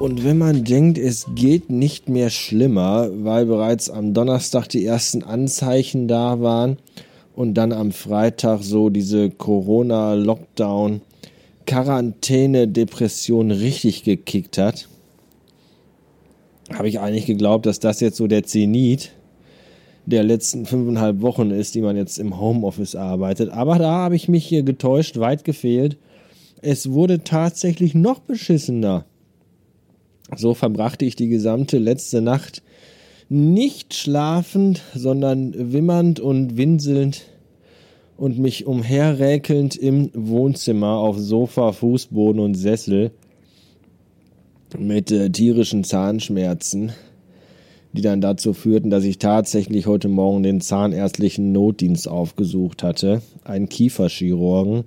Und wenn man denkt, es geht nicht mehr schlimmer, weil bereits am Donnerstag die ersten Anzeichen da waren und dann am Freitag so diese Corona-Lockdown, Quarantäne, Depression richtig gekickt hat, habe ich eigentlich geglaubt, dass das jetzt so der Zenit der letzten fünfeinhalb Wochen ist, die man jetzt im Homeoffice arbeitet. Aber da habe ich mich hier getäuscht, weit gefehlt. Es wurde tatsächlich noch beschissener. So verbrachte ich die gesamte letzte Nacht nicht schlafend, sondern wimmernd und winselnd und mich umherräkelnd im Wohnzimmer auf Sofa, Fußboden und Sessel mit äh, tierischen Zahnschmerzen, die dann dazu führten, dass ich tatsächlich heute Morgen den zahnärztlichen Notdienst aufgesucht hatte, einen Kieferchirurgen,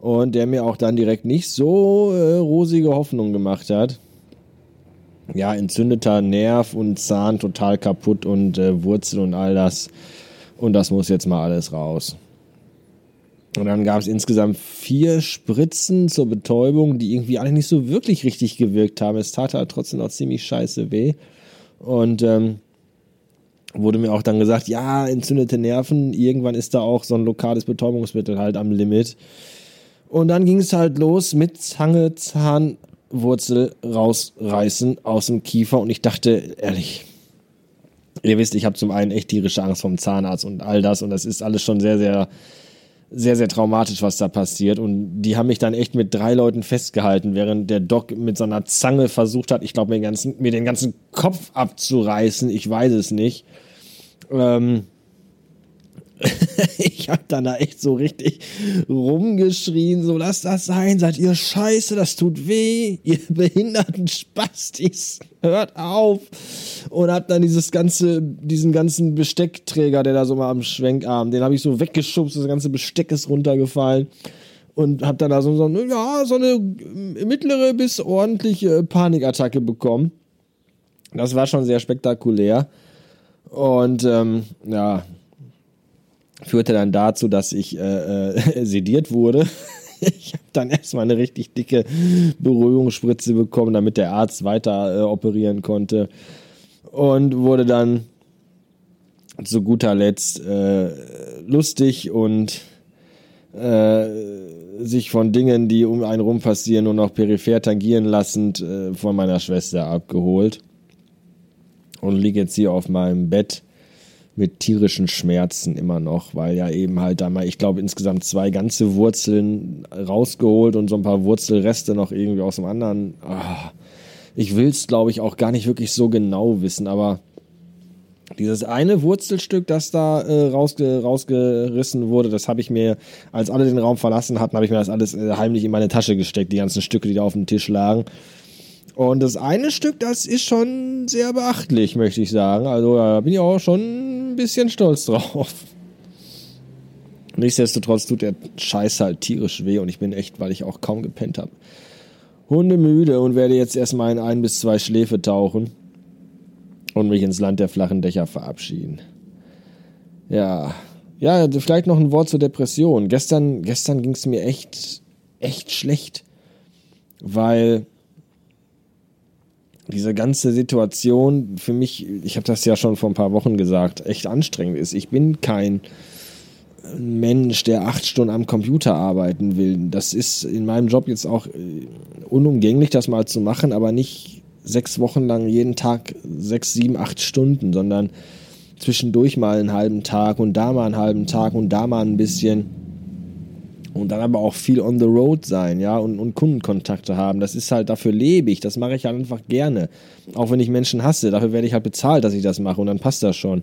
und der mir auch dann direkt nicht so äh, rosige Hoffnung gemacht hat ja, entzündeter Nerv und Zahn total kaputt und äh, Wurzel und all das. Und das muss jetzt mal alles raus. Und dann gab es insgesamt vier Spritzen zur Betäubung, die irgendwie alle nicht so wirklich richtig gewirkt haben. Es tat halt trotzdem noch ziemlich scheiße weh. Und ähm, wurde mir auch dann gesagt, ja, entzündete Nerven, irgendwann ist da auch so ein lokales Betäubungsmittel halt am Limit. Und dann ging es halt los mit Zange, Zahn, Wurzel rausreißen aus dem Kiefer und ich dachte, ehrlich, ihr wisst, ich habe zum einen echt tierische Angst vom Zahnarzt und all das und das ist alles schon sehr, sehr, sehr, sehr traumatisch, was da passiert und die haben mich dann echt mit drei Leuten festgehalten, während der Doc mit so einer Zange versucht hat, ich glaube, mir, mir den ganzen Kopf abzureißen, ich weiß es nicht. Ähm, ich hab dann da echt so richtig rumgeschrien, so lasst das sein, seid ihr scheiße, das tut weh, ihr behinderten Spastis, hört auf. Und hab dann dieses ganze, diesen ganzen Besteckträger, der da so mal am Schwenkarm, den habe ich so weggeschubst, das ganze Besteck ist runtergefallen. Und hab dann da so, so, ja, so eine mittlere bis ordentliche Panikattacke bekommen. Das war schon sehr spektakulär. Und ähm, ja, führte dann dazu, dass ich äh, äh, sediert wurde. ich habe dann erstmal eine richtig dicke Beruhigungsspritze bekommen, damit der Arzt weiter äh, operieren konnte. Und wurde dann zu guter Letzt äh, lustig und äh, sich von Dingen, die um einen rum passieren, nur noch peripher tangieren lassend, äh, von meiner Schwester abgeholt. Und liege jetzt hier auf meinem Bett mit tierischen Schmerzen immer noch, weil ja eben halt da mal, ich glaube, insgesamt zwei ganze Wurzeln rausgeholt und so ein paar Wurzelreste noch irgendwie aus dem anderen. Oh, ich will es, glaube ich, auch gar nicht wirklich so genau wissen, aber dieses eine Wurzelstück, das da äh, rausge rausgerissen wurde, das habe ich mir, als alle den Raum verlassen hatten, habe ich mir das alles äh, heimlich in meine Tasche gesteckt, die ganzen Stücke, die da auf dem Tisch lagen. Und das eine Stück, das ist schon sehr beachtlich, möchte ich sagen. Also da bin ich auch schon bisschen stolz drauf. Nichtsdestotrotz tut der Scheiß halt tierisch weh und ich bin echt, weil ich auch kaum gepennt habe, hundemüde und werde jetzt erstmal in ein bis zwei Schläfe tauchen und mich ins Land der flachen Dächer verabschieden. Ja, ja, vielleicht noch ein Wort zur Depression. Gestern, gestern ging es mir echt, echt schlecht, weil diese ganze Situation für mich, ich habe das ja schon vor ein paar Wochen gesagt, echt anstrengend ist. Ich bin kein Mensch, der acht Stunden am Computer arbeiten will. Das ist in meinem Job jetzt auch äh, unumgänglich, das mal zu machen, aber nicht sechs Wochen lang jeden Tag sechs, sieben, acht Stunden, sondern zwischendurch mal einen halben Tag und da mal einen halben Tag und da mal ein bisschen und dann aber auch viel on the road sein, ja, und, und Kundenkontakte haben. Das ist halt, dafür lebe ich, das mache ich halt einfach gerne. Auch wenn ich Menschen hasse, dafür werde ich halt bezahlt, dass ich das mache und dann passt das schon.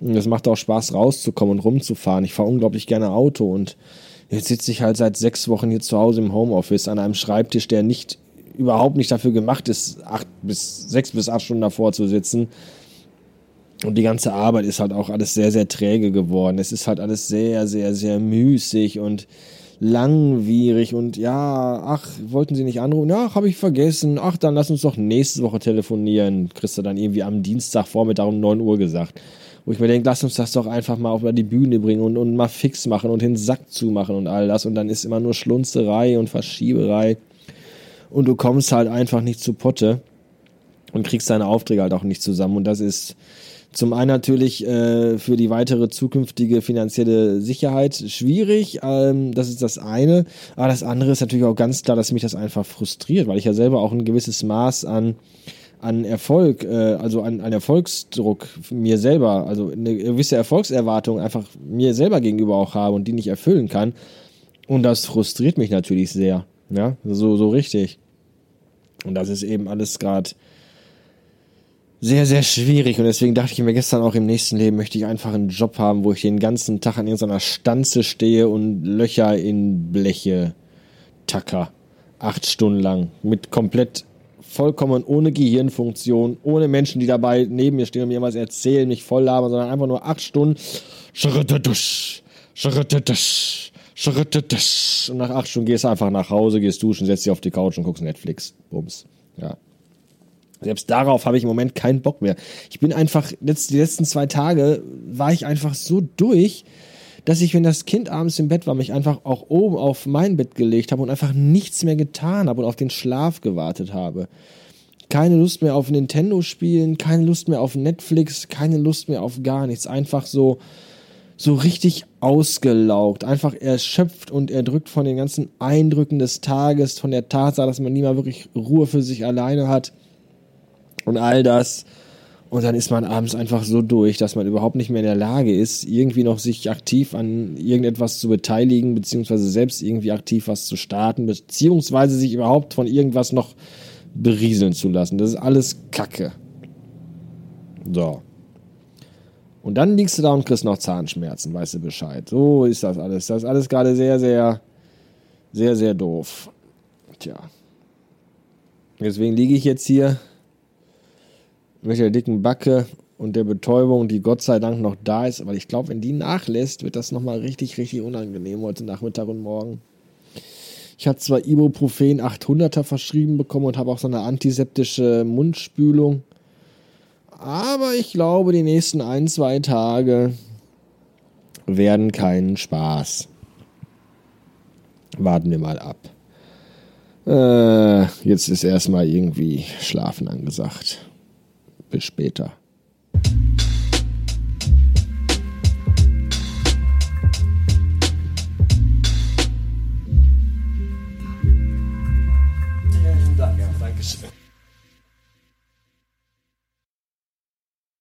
Und es macht auch Spaß, rauszukommen und rumzufahren. Ich fahre unglaublich gerne Auto und jetzt sitze ich halt seit sechs Wochen hier zu Hause im Homeoffice an einem Schreibtisch, der nicht überhaupt nicht dafür gemacht ist, acht bis sechs bis acht Stunden davor zu sitzen. Und die ganze Arbeit ist halt auch alles sehr, sehr träge geworden. Es ist halt alles sehr, sehr, sehr müßig und langwierig und ja, ach, wollten Sie nicht anrufen? Ja, habe ich vergessen. Ach, dann lass uns doch nächste Woche telefonieren. Kriegst dann irgendwie am Dienstagvormittag um 9 Uhr gesagt. Wo ich mir denke, lass uns das doch einfach mal auf die Bühne bringen und, und mal fix machen und den Sack zumachen und all das. Und dann ist immer nur Schlunzerei und Verschieberei. und du kommst halt einfach nicht zu Potte und kriegst deine Aufträge halt auch nicht zusammen. Und das ist zum einen natürlich äh, für die weitere zukünftige finanzielle Sicherheit schwierig. Ähm, das ist das eine. Aber das andere ist natürlich auch ganz klar, dass mich das einfach frustriert, weil ich ja selber auch ein gewisses Maß an an Erfolg, äh, also an, an Erfolgsdruck mir selber, also eine gewisse Erfolgserwartung einfach mir selber gegenüber auch habe und die nicht erfüllen kann. Und das frustriert mich natürlich sehr. Ja, so, so richtig. Und das ist eben alles gerade sehr, sehr schwierig. Und deswegen dachte ich mir gestern auch im nächsten Leben möchte ich einfach einen Job haben, wo ich den ganzen Tag an irgendeiner Stanze stehe und Löcher in Bleche tacker. Acht Stunden lang. Mit komplett vollkommen ohne Gehirnfunktion, ohne Menschen, die dabei neben mir stehen und mir was erzählen, mich voll labern, sondern einfach nur acht Stunden. Und nach acht Stunden gehst du einfach nach Hause, gehst duschen, setzt dich auf die Couch und guckst Netflix. Bums. Ja. Selbst darauf habe ich im Moment keinen Bock mehr. Ich bin einfach, die letzten zwei Tage war ich einfach so durch, dass ich, wenn das Kind abends im Bett war, mich einfach auch oben auf mein Bett gelegt habe und einfach nichts mehr getan habe und auf den Schlaf gewartet habe. Keine Lust mehr auf Nintendo spielen, keine Lust mehr auf Netflix, keine Lust mehr auf gar nichts. Einfach so, so richtig ausgelaugt, einfach erschöpft und erdrückt von den ganzen Eindrücken des Tages, von der Tatsache, dass man nie mal wirklich Ruhe für sich alleine hat und all das. Und dann ist man abends einfach so durch, dass man überhaupt nicht mehr in der Lage ist, irgendwie noch sich aktiv an irgendetwas zu beteiligen, beziehungsweise selbst irgendwie aktiv was zu starten, beziehungsweise sich überhaupt von irgendwas noch berieseln zu lassen. Das ist alles Kacke. So. Und dann liegst du da und kriegst noch Zahnschmerzen, weißt du Bescheid. So ist das alles. Das ist alles gerade sehr, sehr, sehr, sehr doof. Tja. Deswegen liege ich jetzt hier mit der dicken Backe und der Betäubung, die Gott sei Dank noch da ist. weil ich glaube, wenn die nachlässt, wird das nochmal richtig, richtig unangenehm heute Nachmittag und morgen. Ich hatte zwar Ibuprofen 800er verschrieben bekommen und habe auch so eine antiseptische Mundspülung. Aber ich glaube, die nächsten ein, zwei Tage werden keinen Spaß. Warten wir mal ab. Äh, jetzt ist erstmal irgendwie Schlafen angesagt. Später.